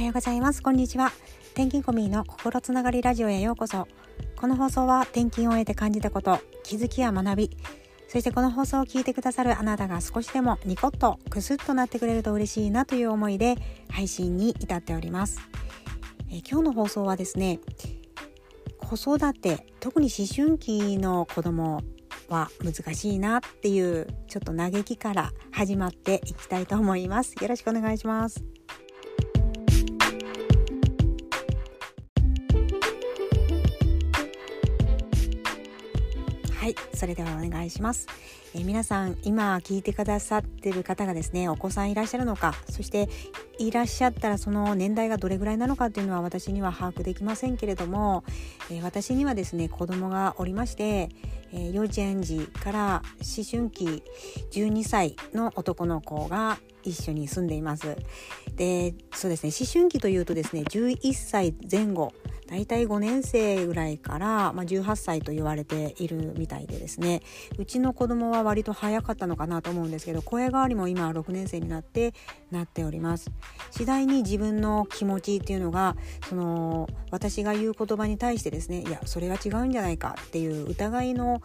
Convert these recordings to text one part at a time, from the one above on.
はようございます。こんにちは。転勤コミーの心つながりラジオへようこそ。この放送は転勤を終えて感じたこと気づきや学びそしてこの放送を聞いてくださるあなたが少しでもニコッとクスッとなってくれると嬉しいなという思いで配信に至っております、え今日の放送はですね子育て特に思春期の子供は難しいなっていうちょっと嘆きから始まっていきたいと思います。よろしくお願いします。それではお願いします、えー、皆さん今聞いてくださってる方がですねお子さんいらっしゃるのかそしていらっしゃったらその年代がどれぐらいなのかっていうのは私には把握できませんけれども、えー、私にはですね子供がおりまして、え、幼稚園児から思春期12歳の男の子が一緒に住んでいます。でそうですね思春期というとですね11歳前後大体5年生ぐらいから、まあ、18歳と言われているみたいでですね。うちの子供は割と早かったのかなと思うんですけど声変わりも今6年生になってなっております。次第に自分の気持ちっていうのがその私が言う言葉に対してですねいやそれは違うんじゃないかっていう疑いの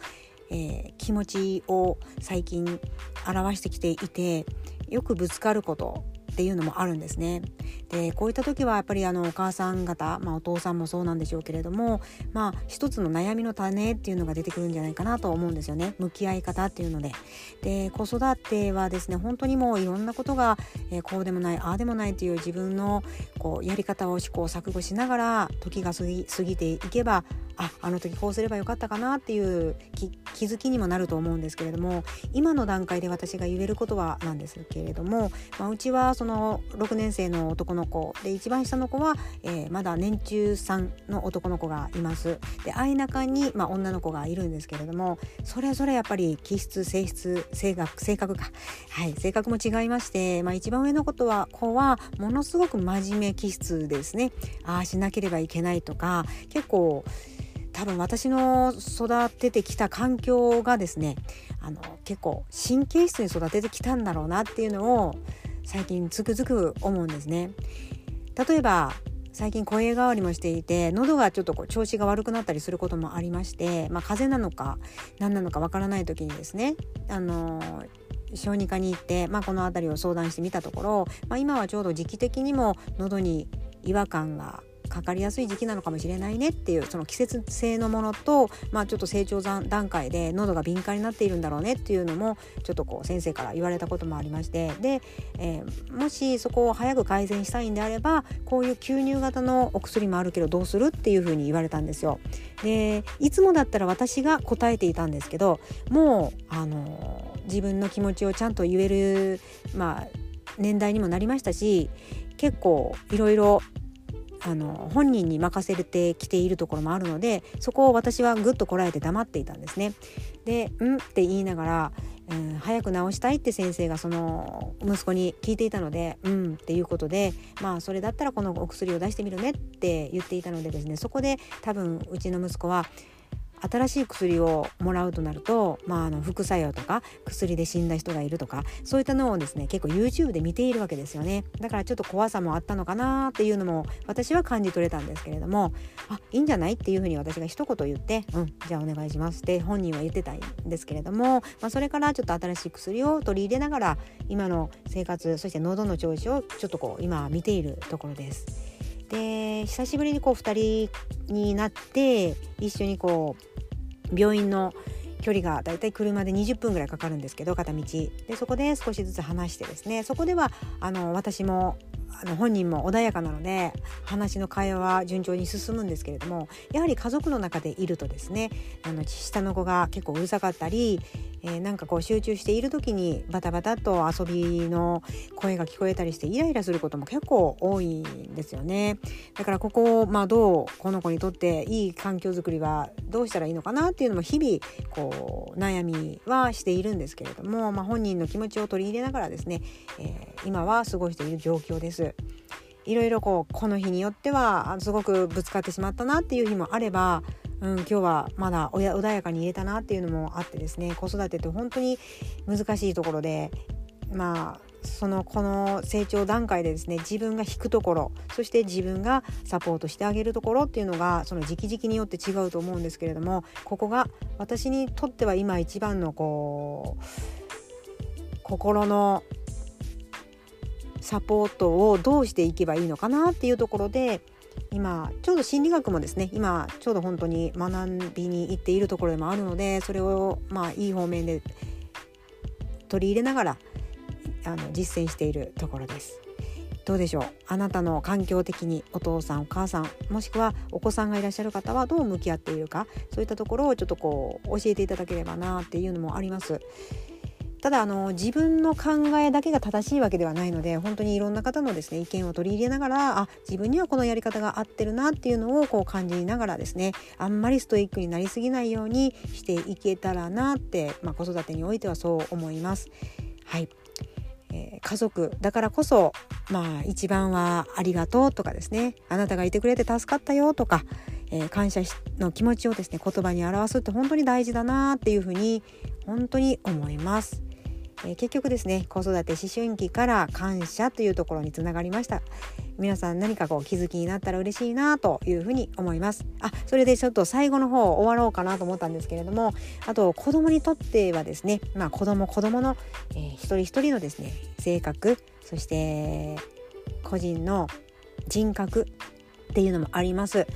えー、気持ちを最近表してきていてよくぶつかることっていうのもあるんですね。でこういった時はやっぱりあのお母さん方、まあ、お父さんもそうなんでしょうけれどもまあ一つの悩みの種っていうのが出てくるんじゃないかなと思うんですよね向き合い方っていうので。で子育てはですね本当にもういろんなことが、えー、こうでもないああでもないという自分のこうやり方を試行錯誤しながら時が過ぎ過ぎていけばああの時こうすればよかったかなっていう気づきにもなると思うんですけれども今の段階で私が言えることはなんですけれども、まあ、うちはその6年生の男の子で一番下の子は、えー、まだ年中3の男の子がいます。で相中に、まあ、女の子がいるんですけれどもそれぞれやっぱり気質性質性格性格か、はい、性格も違いまして、まあ、一番上の子は子はものすごく真面目気質ですね。ああしなければいけないとか結構多分私の育ててきた環境がですねあの結構神経質に育ててきたんだろうなっていうのを最近つくづく思うんですね。例えば最近声変わりもしていて喉がちょっとこう調子が悪くなったりすることもありまして、まあ、風邪なのか何なのかわからない時にですねあの小児科に行って、まあ、この辺りを相談してみたところ、まあ、今はちょうど時期的にも喉に違和感がかかりやすい時期なのかもしれないねっていうその季節性のものと、まあ、ちょっと成長段階で喉が敏感になっているんだろうねっていうのもちょっとこう先生から言われたこともありましてで、えー、もしそこを早く改善したいんであればこういう吸入型のお薬もあるけどどうするっていうふうに言われたんですよ。でいつもだったら私が答えていたんですけどもうあの自分の気持ちをちゃんと言える、まあ、年代にもなりましたし結構いろいろあの本人に任せてきているところもあるのでそこを私はぐっとこらえて黙っていたんですね。で「ん?」って言いながら、うん、早く治したいって先生がその息子に聞いていたので「うん」っていうことでまあそれだったらこのお薬を出してみるねって言っていたのでですねそこで多分うちの息子は新しい薬をもらうとなると、まあ、あの副作用とか薬で死んだ人がいるとかそういったのをですね結構 YouTube で見ているわけですよねだからちょっと怖さもあったのかなっていうのも私は感じ取れたんですけれどもあいいんじゃないっていうふうに私が一言言ってうんじゃあお願いしますって本人は言ってたんですけれども、まあ、それからちょっと新しい薬を取り入れながら今の生活そして喉の調子をちょっとこう今見ているところです。で久しぶりにこう2人になって一緒にこう病院の距離がだいたい車で20分ぐらいかかるんですけど片道。でそこで少しずつ話してですね。そこではあの私もあの本人も穏やかなので話の会話は順調に進むんですけれどもやはり家族の中でいるとですねあの下の子が結構うるさかったり、えー、なんかこう集中している時にバタバタと遊びの声が聞こえたりしてイライラすることも結構多いんですよねだからここをまあどうこの子にとっていい環境づくりはどうしたらいいのかなっていうのも日々こう悩みはしているんですけれども、まあ、本人の気持ちを取り入れながらですね、えー、今は過ごしている状況です。いろいろこうこの日によってはすごくぶつかってしまったなっていう日もあれば、うん、今日はまだ穏やかに言えたなっていうのもあってですね子育てって本当に難しいところでまあそのこの成長段階でですね自分が引くところそして自分がサポートしてあげるところっていうのがその時期時期によって違うと思うんですけれどもここが私にとっては今一番のこう心のサポートをどうしていけばいいのかなっていうところで今ちょうど心理学もですね今ちょうど本当に学びに行っているところでもあるのでそれをまあいい方面で取り入れながらあの実践しているところです。どうでしょう？あなたの環境的にお父さんお母さんもしくはお子さんがいらっしゃる方はどう向き合っているかそういったところをちょっとこう教えていただければなっていうのもあります。ただあの自分の考えだけが正しいわけではないので本当にいろんな方のですね意見を取り入れながらあ自分にはこのやり方が合ってるなっていうのをこう感じながらですねあんまりストイックになりすぎないようにしていけたらなって、まあ、子育てにおいてはそう思います。はいえー、家族だからこそまあ一番はありがとうとかですねあなたがいてくれて助かったよとか、えー、感謝の気持ちをですね言葉に表すって本当に大事だなっていうふうに本当に思います。えー、結局ですね子育て思春期から感謝というところにつながりました皆さん何かこう気づきになったら嬉しいなというふうに思いますあそれでちょっと最後の方終わろうかなと思ったんですけれどもあと子供にとってはですねまあ子供子供の、えー、一人一人のですね性格そして個人の人格っていうのもあります。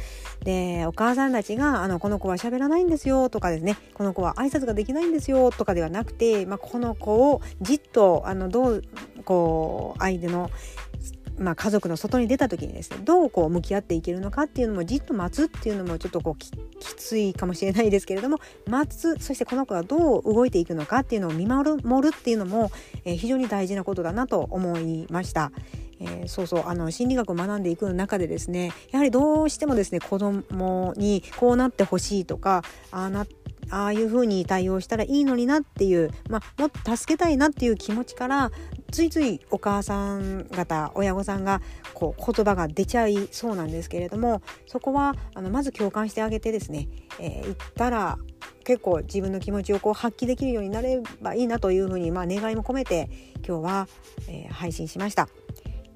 でお母さんたちがあのこの子は喋らないんですよとかですねこの子は挨拶ができないんですよとかではなくて、まあ、この子をじっとあのどうこう相手のまあ、家族の外に出た時にですねどうこう向き合っていけるのかっていうのもじっと待つっていうのもちょっとこうきついかもしれないですけれども待つそしてこの子がどう動いていくのかっていうのを見守るっていうのも、えー、非常に大事なことだなと思いました。えー、そうそうあの心理学を学んでいく中でですねやはりどうしてもですね子供にこうなってほしいとかああなああいう風に対応したらいいのになっていう、まあ、もっと助けたいなっていう気持ちからついついお母さん方親御さんがこう言葉が出ちゃいそうなんですけれどもそこはあのまず共感してあげてですね、えー、言ったら結構自分の気持ちをこう発揮できるようになればいいなというふうに、まあ、願いも込めて今日は、えー、配信しました。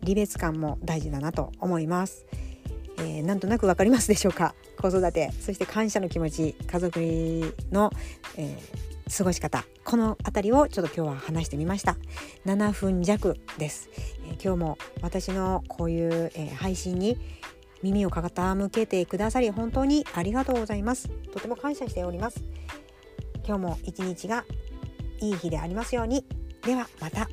離別感も大事だなと思います。えー、なんとなくわかりますでしょうか？子育てそして感謝の気持ち家族の、えー、過ごし方。この辺りをちょっと今日は話してみました。7分弱です、えー、今日も私のこういう、えー、配信に耳を傾けてくださり本当にありがとうございます。とても感謝しております。今日も一日がいい日でありますように。ではまた。